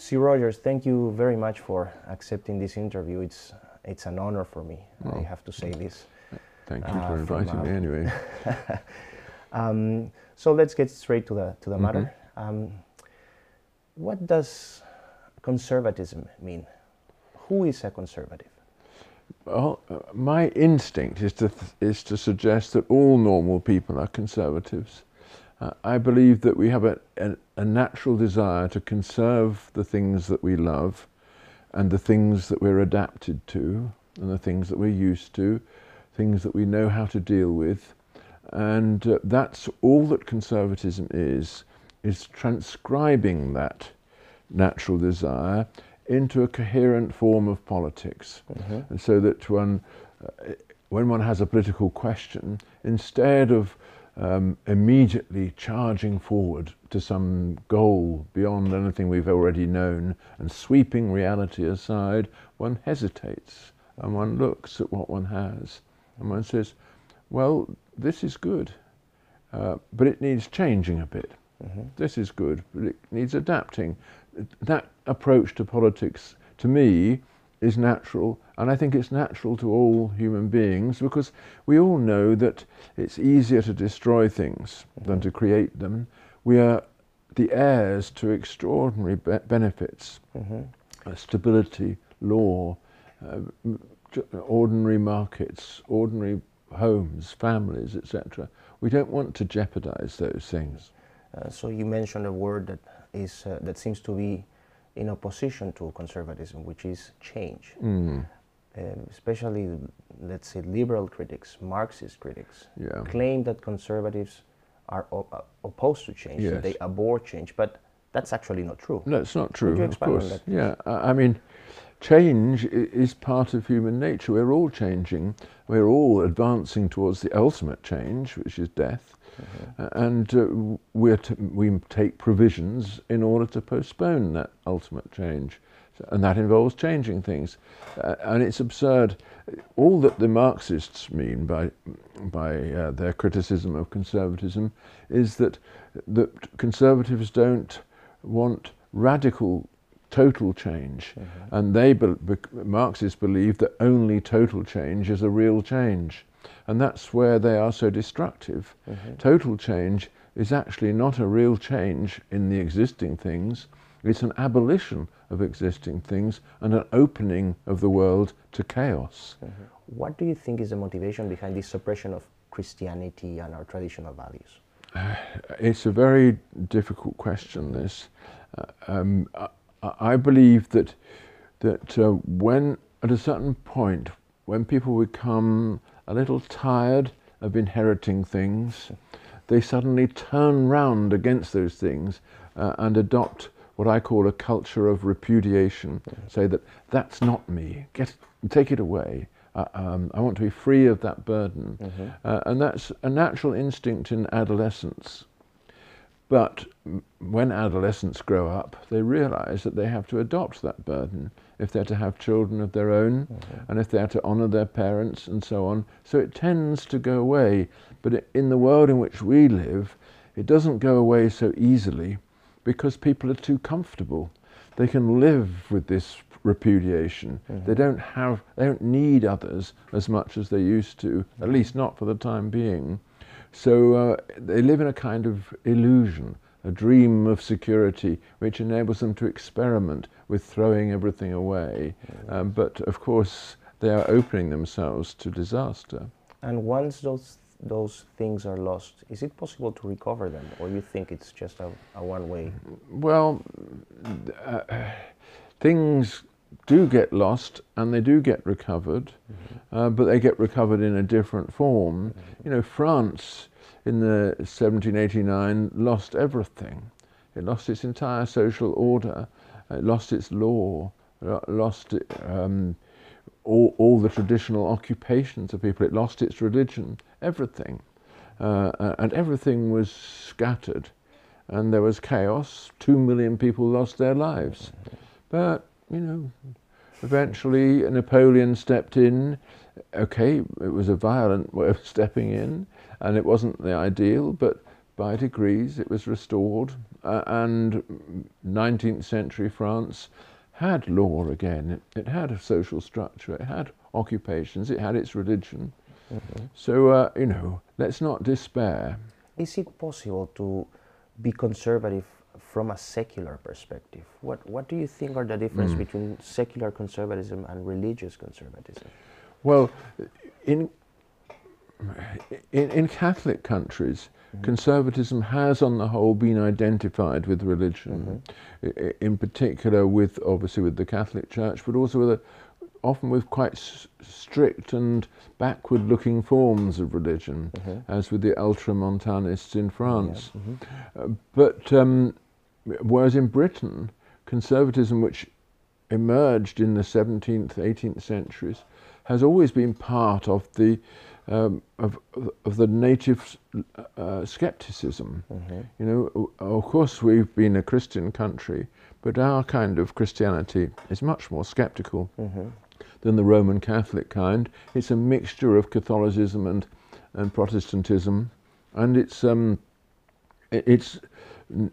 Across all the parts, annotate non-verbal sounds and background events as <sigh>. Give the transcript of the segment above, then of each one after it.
Sir Rogers, thank you very much for accepting this interview. It's it's an honor for me. Oh. I have to say this. Thank you uh, for inviting from, me. Anyway. <laughs> um, so let's get straight to the to the mm-hmm. matter. Um, what does conservatism mean? Who is a conservative? Well, uh, my instinct is to th- is to suggest that all normal people are conservatives. Uh, I believe that we have a, a, a, natural desire to conserve the things that we love and the things that we're adapted to and the things that we're used to, things that we know how to deal with. And uh, that's all that conservatism is, is transcribing that natural desire into a coherent form of politics. Mm-hmm. And so that one, uh, when one has a political question, instead of um, immediately charging forward to some goal beyond anything we've already known and sweeping reality aside, one hesitates and one looks at what one has and one says, well, this is good, uh, but it needs changing a bit. Mm-hmm. This is good, but it needs adapting. That approach to politics, to me, is natural, and I think it's natural to all human beings because we all know that it's easier to destroy things than to create them. We are the heirs to extraordinary be- benefits mm-hmm. uh, stability, law, uh, ordinary markets, ordinary homes, families, etc. We don't want to jeopardize those things. Uh, so you mentioned a word that is uh, that seems to be in opposition to conservatism, which is change. Mm. Um, especially, let's say, liberal critics, Marxist critics, yeah. claim that conservatives are uh, opposed to change, yes. they abhor change, but that's actually not true. No, it's not true, of course. Yeah, I mean, change is part of human nature. We're all changing. We're all advancing towards the ultimate change, which is death. Mm-hmm. and uh, we t- we take provisions in order to postpone that ultimate change. So, and that involves changing things. Uh, and it's absurd. All that the Marxists mean by, by uh, their criticism of conservatism is that, that conservatives don't want radical total change. Mm-hmm. And they, be, be, Marxists believe that only total change is a real change. And that's where they are so destructive. Mm-hmm. Total change is actually not a real change in the existing things, it's an abolition of existing things and an opening of the world to chaos. Mm-hmm. What do you think is the motivation behind this suppression of Christianity and our traditional values? Uh, <sighs> it's a very difficult question, this. Uh, um, I, believe that, that uh, when, at a certain point, when people become a little tired of inheriting things, they suddenly turn round against those things uh, and adopt what I call a culture of repudiation. Say that that's not me. Get take it away. Uh, um, I want to be free of that burden, mm-hmm. uh, and that's a natural instinct in adolescence. But when adolescents grow up, they realize that they have to adopt that burden if they're to have children of their own mm-hmm. and if they're to honor their parents and so on. So it tends to go away. But in the world in which we live, it doesn't go away so easily because people are too comfortable. They can live with this repudiation. Mm-hmm. They don't have, they don't need others as much as they used to, at mm-hmm. least not for the time being. So uh, they live in a kind of illusion a dream of security which enables them to experiment with throwing everything away. Um, but of course, they are opening themselves to disaster. And once those those things are lost, is it possible to recover them, or you think it's just a, a one way? Well, uh, things do get lost and they do get recovered, mm-hmm. uh, but they get recovered in a different form. Mm-hmm. You know, France in the 1789 lost everything. It lost its entire social order, it lost its law, lost um, all, all the traditional occupations of people, it lost its religion, everything. Uh, and everything was scattered. And there was chaos. Two million people lost their lives. But, you know, eventually Napoleon stepped in. Okay, it was a violent <laughs> way of stepping in and it wasn't the ideal, but by degrees it was restored, uh, and 19th century France had law again. It, it, had a social structure, it had occupations, it had its religion. Mm-hmm. So, uh, you know, let's not despair. Is it possible to be conservative from a secular perspective? What, what do you think are the difference mm. between secular conservatism and religious conservatism? Well, in, in, in Catholic countries, mm-hmm. conservatism has, on the whole, been identified with religion, mm-hmm. in particular with, obviously, with the Catholic Church, but also with a, often with quite s- strict and backward looking forms of religion, mm-hmm. as with the ultramontanists in France. Yeah. Mm-hmm. Uh, but um, whereas in Britain, conservatism, which emerged in the 17th, 18th centuries, has always been part of the um, of, of the native uh, skepticism. Mm-hmm. You know, of course, we've been a Christian country, but our kind of Christianity is much more skeptical mm-hmm. than the Roman Catholic kind. It's a mixture of Catholicism and and Protestantism, and it's um, it's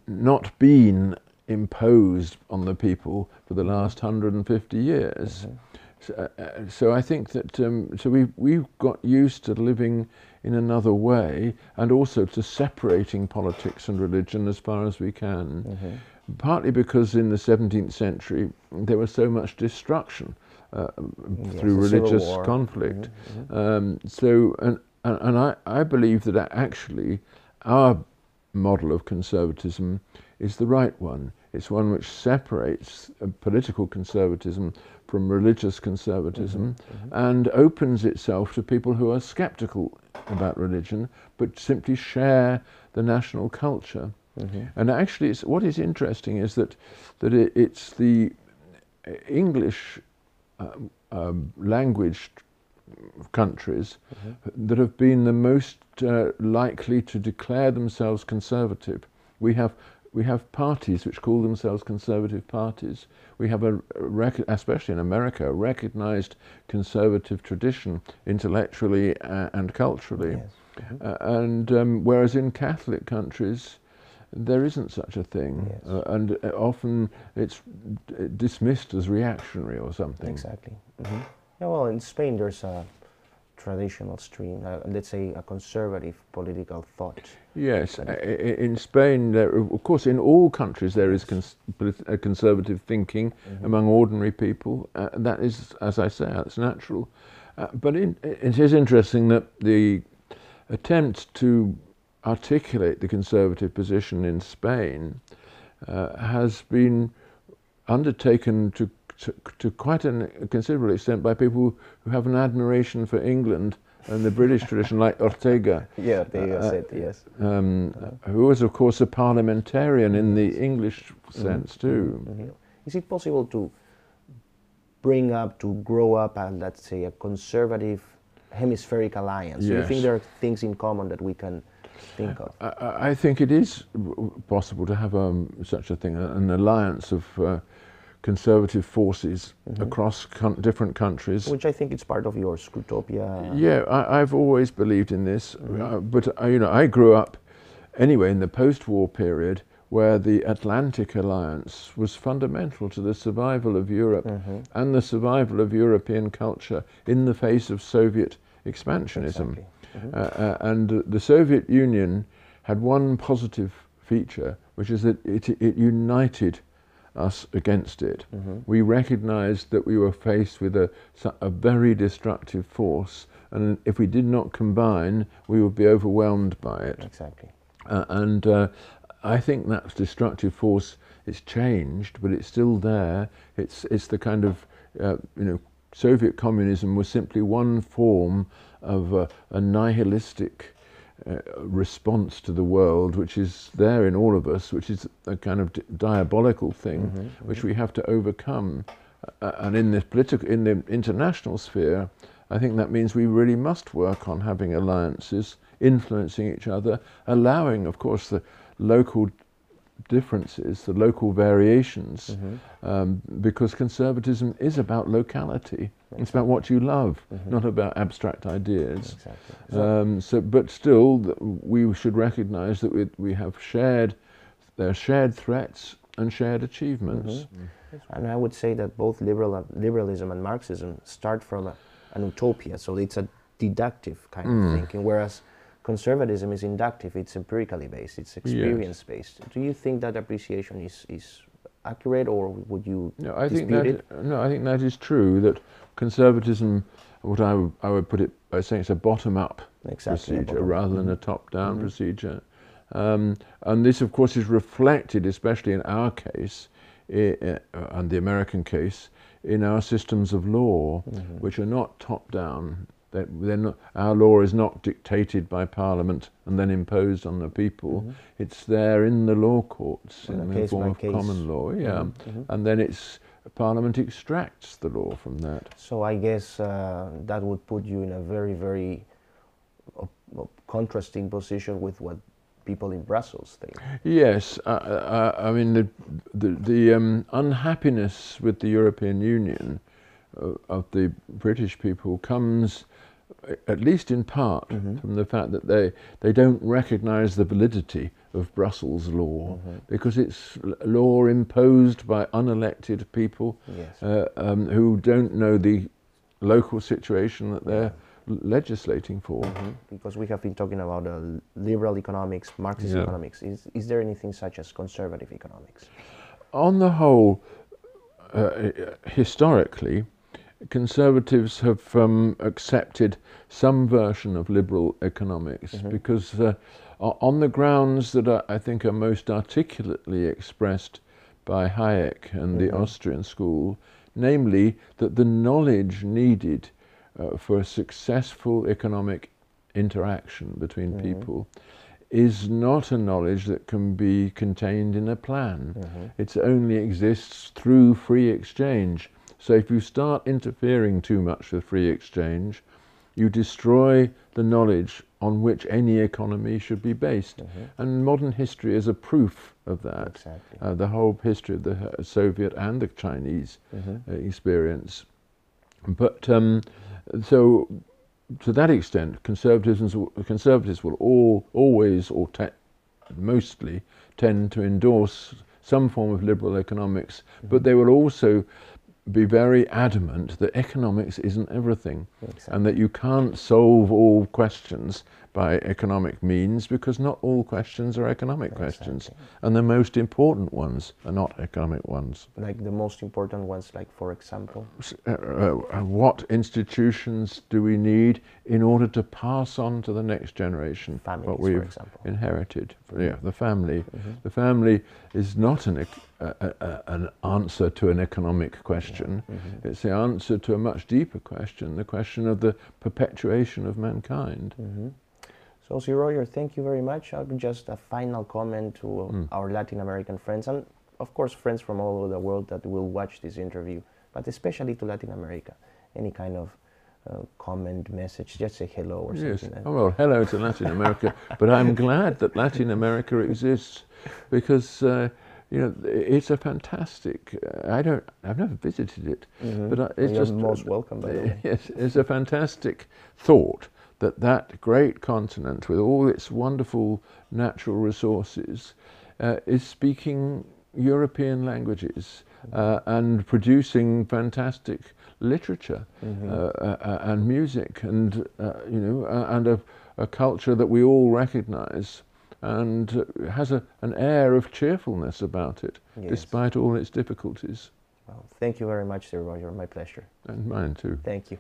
not been imposed on the people for the last 150 years. Mm-hmm. So, uh, uh, so, I think that um, so we we've got used to living in another way, and also to separating politics and religion as far as we can. Mm-hmm. Partly because in the 17th century there was so much destruction uh, yes, through religious conflict. Mm-hmm. mm-hmm. Um, so and and, and I, I believe that actually our model of conservatism is the right one. It's one which separates uh, political conservatism from religious conservatism mm-hmm, mm-hmm. and opens itself to people who are skeptical about religion but simply share the national culture. Mm-hmm. And actually, what is interesting is that, that it, it's the English um, um, language countries mm-hmm. that have been the most uh, likely to declare themselves conservative. We have we have parties which call themselves conservative parties. We have a, rec- especially in America, a recognized conservative tradition intellectually uh, and culturally. Yes. Mm-hmm. Uh, and um, whereas in Catholic countries, there isn't such a thing, yes. uh, and uh, often it's d- dismissed as reactionary or something. Exactly. Mm-hmm. Yeah, well, in Spain, there's a traditional stream, uh, let's say a conservative political thought. Yes, in Spain, there, of course, in all countries there is cons- a conservative thinking mm-hmm. among ordinary people. Uh, that is, as I say, that's natural. Uh, but in, it is interesting that the attempt to articulate the conservative position in Spain uh, has been undertaken to to, to quite an, a considerable extent by people who have an admiration for England and the British <laughs> tradition, like Ortega. Yeah, Ortega uh, said, yes. Um, uh, who was, of course, a parliamentarian in the English mm-hmm. sense, mm-hmm. too. Mm-hmm. Is it possible to bring up, to grow up, and let's say, a conservative hemispheric alliance? Yes. Do you think there are things in common that we can think of? I, I think it is possible to have um, such a thing, an alliance of. Uh, conservative forces mm-hmm. across con- different countries. Which I think it's part of your Scrutopia. Yeah, I, have always believed in this, mm-hmm. uh, but uh, you know, I grew up anyway in the post-war period where the Atlantic Alliance was fundamental to the survival of Europe mm-hmm. and the survival of European culture in the face of Soviet expansionism. Exactly. Mm-hmm. Uh, uh, and the Soviet Union had one positive feature, which is that it, it united us against it. Mm-hmm. We recognized that we were faced with a, a very destructive force, and if we did not combine, we would be overwhelmed by it. Exactly. Uh, and uh, I think that destructive force it's changed, but it's still there. It's it's the kind of uh, you know Soviet communism was simply one form of a nihilistic uh, response to the world, which is there in all of us, which is a kind of diabolical thing, mm-hmm, mm-hmm. which we have to overcome. Uh, and in the political, in the international sphere, I think that means we really must work on having alliances, influencing each other, allowing, of course, the local differences, the local variations, mm-hmm. um, because conservatism is about locality. Exactly. It's about what you love, mm-hmm. not about abstract ideas. Exactly. Um, so, but still, we should recognise that we, we have shared, there are shared threats and shared achievements. Mm-hmm. And I would say that both liberal, liberalism and Marxism start from a, an utopia, so it's a deductive kind mm. of thinking, whereas conservatism is inductive, it's empirically based, it's experience based. Yes. Do you think that appreciation is, is accurate or would you no, I think that, it? No, I think that is true, that conservatism, what I, w- I would put it by saying it's a bottom-up exactly, procedure bottom rather than mm-hmm. a top-down mm-hmm. procedure. Um, and this, of course, is reflected, especially in our case, I, uh, and the American case, in our systems of law, mm-hmm. which are not top-down not, our law is not dictated by Parliament and then imposed on the people. Mm-hmm. It's there in the law courts in the form of case. common law. Yeah, mm-hmm. mm-hmm. and then it's Parliament extracts the law from that. So I guess uh, that would put you in a very, very uh, uh, contrasting position with what people in Brussels think. Yes, uh, uh, I mean the the, the um, unhappiness with the European Union uh, of the British people comes at least in part, mm-hmm. from the fact that they, they don't recognize the validity of Brussels law mm-hmm. because it's law imposed by unelected people yes. uh, um, who don't know the local situation that they're legislating for. Mm-hmm. Because we have been talking about uh, liberal economics, Marxist yeah. economics. Is, is there anything such as conservative economics? On the whole, uh, historically, conservatives have um, accepted some version of liberal economics mm-hmm. because, uh, on the grounds that are, I think are most articulately expressed by Hayek and mm-hmm. the Austrian school, namely that the knowledge needed uh, for a successful economic interaction between mm-hmm. people is not a knowledge that can be contained in a plan. Mm-hmm. It only exists through free exchange. So if you start interfering too much with free exchange, you destroy the knowledge on which any economy should be based. Mm-hmm. And modern history is a proof of that. Exactly. Uh, the whole history of the Soviet and the Chinese mm-hmm. uh, experience. But um, so, to that extent, conservatives, conservatives will all, always or te- mostly tend to endorse some form of liberal economics, mm-hmm. but they will also be very adamant that economics isn't everything exactly. and that you can't solve all questions by economic means because not all questions are economic exactly. questions and the most important ones are not economic ones like the most important ones like for example uh, uh, what institutions do we need in order to pass on to the next generation Families, what we've inherited yeah the family mm-hmm. the family is not an, a, a, an answer to an economic question yeah. mm-hmm. it's the answer to a much deeper question the question of the perpetuation of mankind mm-hmm. So, Sir Roger, thank you very much. Uh, just a final comment to mm. our Latin American friends, and of course, friends from all over the world that will watch this interview, but especially to Latin America. Any kind of uh, comment, message, just say hello or yes. something. Oh, well, hello to Latin America, <laughs> but I'm glad that Latin America exists because. Uh, you know, it's a fantastic. Uh, I don't. I've never visited it, mm-hmm. but uh, it's You're just most welcome. By the <laughs> way. Yes, it's a fantastic thought that that great continent, with all its wonderful natural resources, uh, is speaking European languages uh, and producing fantastic literature mm-hmm. uh, uh and music, and uh, you know, and a, a, culture that we all recognise, and has a, an air of cheerfulness about it, yes. despite all its difficulties. Well, thank you very much, Sir Roger. My pleasure. And mine too. Thank you.